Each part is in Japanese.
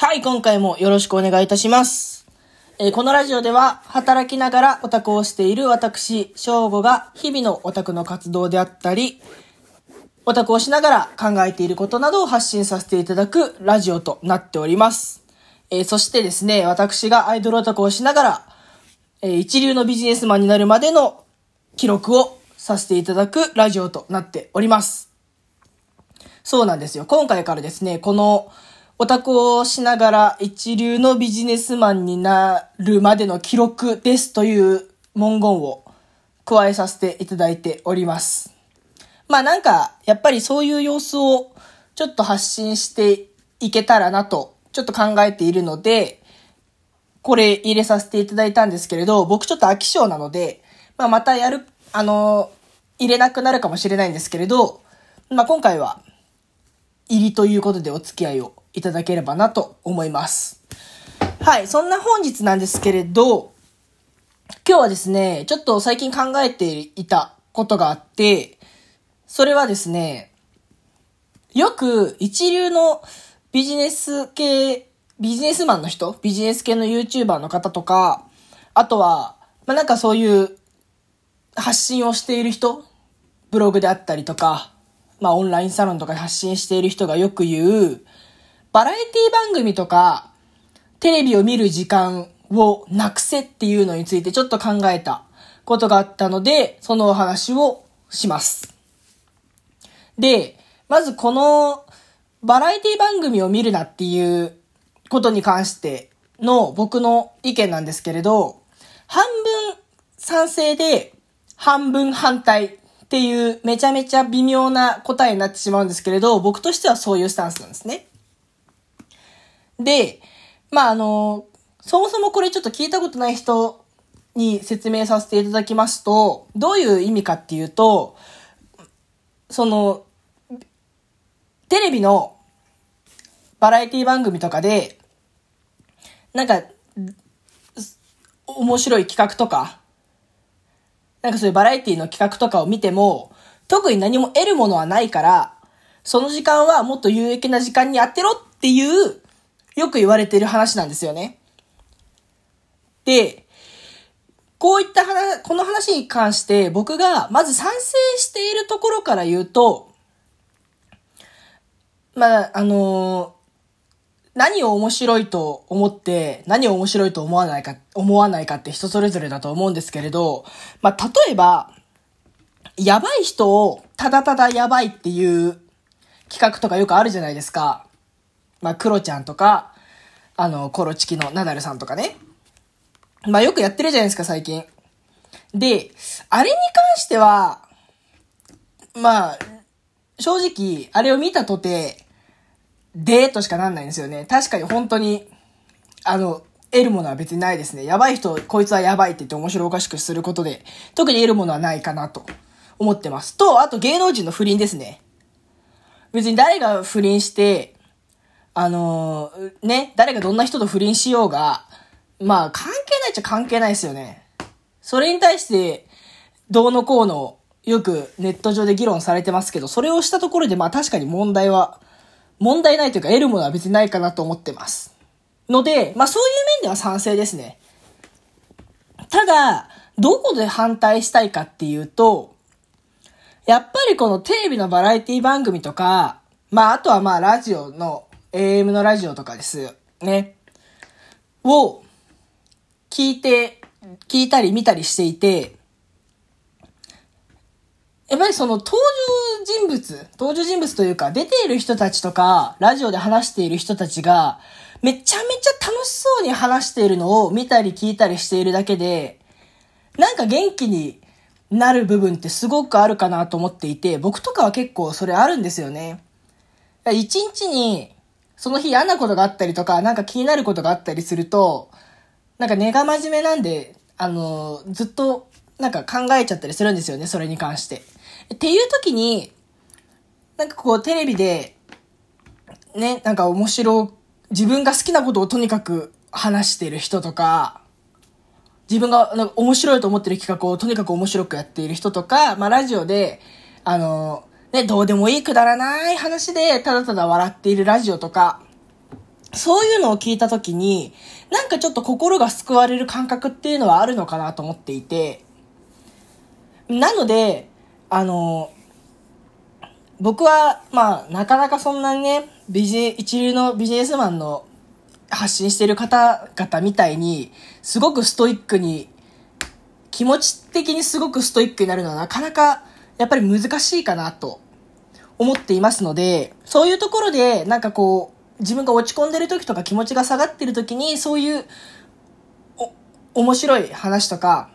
はい、今回もよろしくお願いいたします。えーこのラジオでは、働きながらオタクをしている私、翔吾が日々のオタクの活動であったり、オタクをしながら考えていることなどを発信させていただくラジオとなっております。えーそしてですね、私がアイドルオタクをしながら、えー一流のビジネスマンになるまでの記録をさせていただくラジオとなっております。そうなんですよ。今回からですね、このオタクをしながら一流のビジネスマンになるまでの記録ですという文言を加えさせていただいております。まあなんか、やっぱりそういう様子をちょっと発信していけたらなと、ちょっと考えているので、これ入れさせていただいたんですけれど、僕ちょっと飽き性なので、まあまたやる、あの、入れなくなるかもしれないんですけれど、まあ今回は、入りということでお付き合いをいただければなと思います。はい、そんな本日なんですけれど、今日はですね、ちょっと最近考えていたことがあって、それはですね、よく一流のビジネス系、ビジネスマンの人、ビジネス系の YouTuber の方とか、あとは、まあ、なんかそういう発信をしている人、ブログであったりとか、まあオンラインサロンとかで発信している人がよく言う、バラエティ番組とか、テレビを見る時間をなくせっていうのについてちょっと考えたことがあったので、そのお話をします。で、まずこのバラエティ番組を見るなっていうことに関しての僕の意見なんですけれど、半分賛成で半分反対っていうめちゃめちゃ微妙な答えになってしまうんですけれど、僕としてはそういうスタンスなんですね。で、まああの、そもそもこれちょっと聞いたことない人に説明させていただきますと、どういう意味かっていうと、その、テレビのバラエティ番組とかで、なんか、面白い企画とか、なんかそういうバラエティの企画とかを見ても、特に何も得るものはないから、その時間はもっと有益な時間に当てろっていう、よく言われてる話なんですよね。で、こういった話、この話に関して僕がまず賛成しているところから言うと、まあ、あの何を面白いと思って、何を面白いと思わないか、思わないかって人それぞれだと思うんですけれど、まあ、例えば、やばい人をただただやばいっていう企画とかよくあるじゃないですか。まあ、クロちゃんとか、あの、コロチキのナダルさんとかね。まあ、よくやってるじゃないですか、最近。で、あれに関しては、まあ、正直、あれを見たとて、でーとしかなんないんですよね。確かに本当に、あの、得るものは別にないですね。やばい人、こいつはやばいって言って面白おかしくすることで、特に得るものはないかなと思ってます。と、あと芸能人の不倫ですね。別に誰が不倫して、あのーね、誰がどんな人と不倫しようが、まあ関係ないっちゃ関係ないですよね。それに対して、どうのこうの、よくネット上で議論されてますけど、それをしたところでまあ確かに問題は、問題ないというか得るものは別にないかなと思ってます。ので、まあそういう面では賛成ですね。ただ、どこで反対したいかっていうと、やっぱりこのテレビのバラエティ番組とか、まああとはまあラジオの、AM のラジオとかです。ね。を聞いて、聞いたり見たりしていて、やっぱりその登場人物、登場人物というか、出ている人たちとか、ラジオで話している人たちが、めちゃめちゃ楽しそうに話しているのを見たり聞いたりしているだけで、なんか元気になる部分ってすごくあるかなと思っていて、僕とかは結構それあるんですよね。一日に、その日嫌なことがあったりとか、なんか気になることがあったりすると、なんか根が真面目なんで、あの、ずっとなんか考えちゃったりするんですよね、それに関して。っていう時に、なんかこうテレビで、ね、なんか面白、自分が好きなことをとにかく話してる人とか、自分がなんか面白いと思ってる企画をとにかく面白くやっている人とか、まあラジオで、あの、ね、どうでもいいくだらない話でただただ笑っているラジオとか、そういうのを聞いたときに、なんかちょっと心が救われる感覚っていうのはあるのかなと思っていて、なので、あの、僕は、まあ、なかなかそんなにね、ビジ一流のビジネスマンの発信してる方々みたいに、すごくストイックに、気持ち的にすごくストイックになるのはなかなか、やっぱり難しいかなと思っていますので、そういうところで、なんかこう、自分が落ち込んでる時とか気持ちが下がってる時に、そういう、面白い話とか、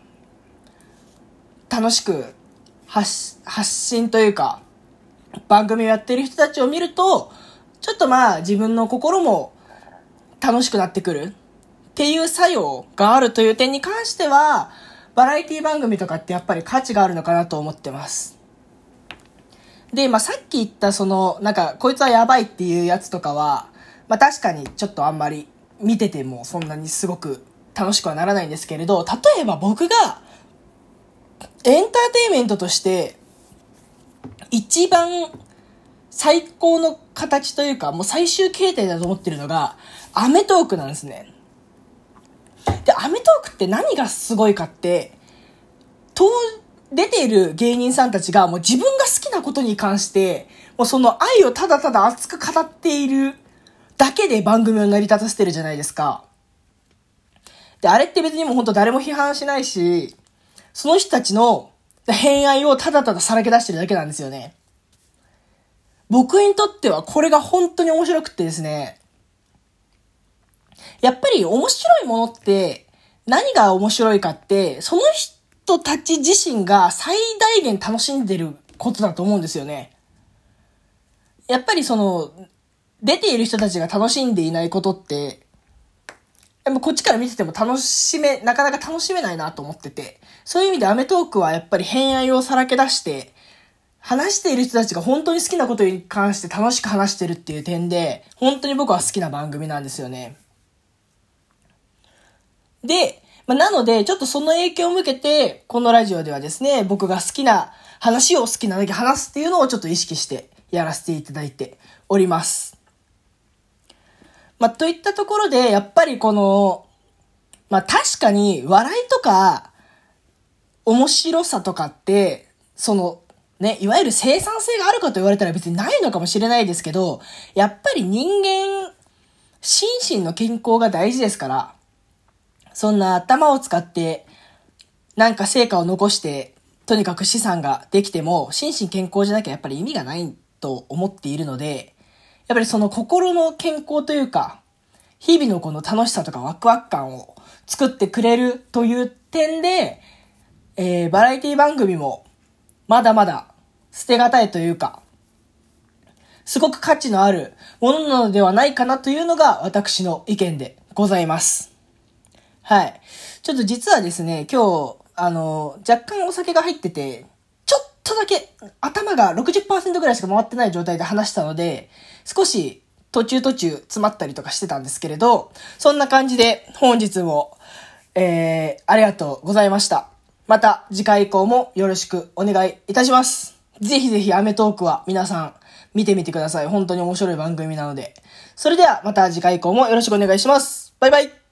楽しく発、発信というか、番組をやってる人たちを見ると、ちょっとまあ自分の心も楽しくなってくるっていう作用があるという点に関しては、バラエティ番組とかってやっぱり価値があるのかなと思ってます。で、まあ、さっき言ったその、なんか、こいつはやばいっていうやつとかは、まあ、確かにちょっとあんまり見ててもそんなにすごく楽しくはならないんですけれど、例えば僕が、エンターテインメントとして、一番最高の形というか、もう最終形態だと思ってるのが、アメトークなんですね。で、アメトークって何がすごいかって、と、出ている芸人さんたちがもう自分が好きなことに関して、もうその愛をただただ熱く語っているだけで番組を成り立たせてるじゃないですか。で、あれって別にもうほんと誰も批判しないし、その人たちの 偏愛をただたださらけ出してるだけなんですよね。僕にとってはこれが本当に面白くてですね、やっぱり面白いものって何が面白いかって、その人人たち自身が最大限楽しんでることだと思うんですよね。やっぱりその、出ている人たちが楽しんでいないことって、でもこっちから見てても楽しめ、なかなか楽しめないなと思ってて、そういう意味でアメトークはやっぱり偏愛をさらけ出して、話している人たちが本当に好きなことに関して楽しく話してるっていう点で、本当に僕は好きな番組なんですよね。で、まあ、なので、ちょっとその影響を受けて、このラジオではですね、僕が好きな話を好きなだけ話すっていうのをちょっと意識してやらせていただいております。まあ、といったところで、やっぱりこの、まあ、確かに笑いとか、面白さとかって、その、ね、いわゆる生産性があるかと言われたら別にないのかもしれないですけど、やっぱり人間、心身の健康が大事ですから、そんな頭を使って、なんか成果を残して、とにかく資産ができても、心身健康じゃなきゃやっぱり意味がないと思っているので、やっぱりその心の健康というか、日々のこの楽しさとかワクワク感を作ってくれるという点で、えー、バラエティ番組もまだまだ捨てがたいというか、すごく価値のあるものなのではないかなというのが私の意見でございます。はい。ちょっと実はですね、今日、あの、若干お酒が入ってて、ちょっとだけ頭が60%ぐらいしか回ってない状態で話したので、少し途中途中詰まったりとかしてたんですけれど、そんな感じで本日も、えー、ありがとうございました。また次回以降もよろしくお願いいたします。ぜひぜひアメトークは皆さん見てみてください。本当に面白い番組なので。それではまた次回以降もよろしくお願いします。バイバイ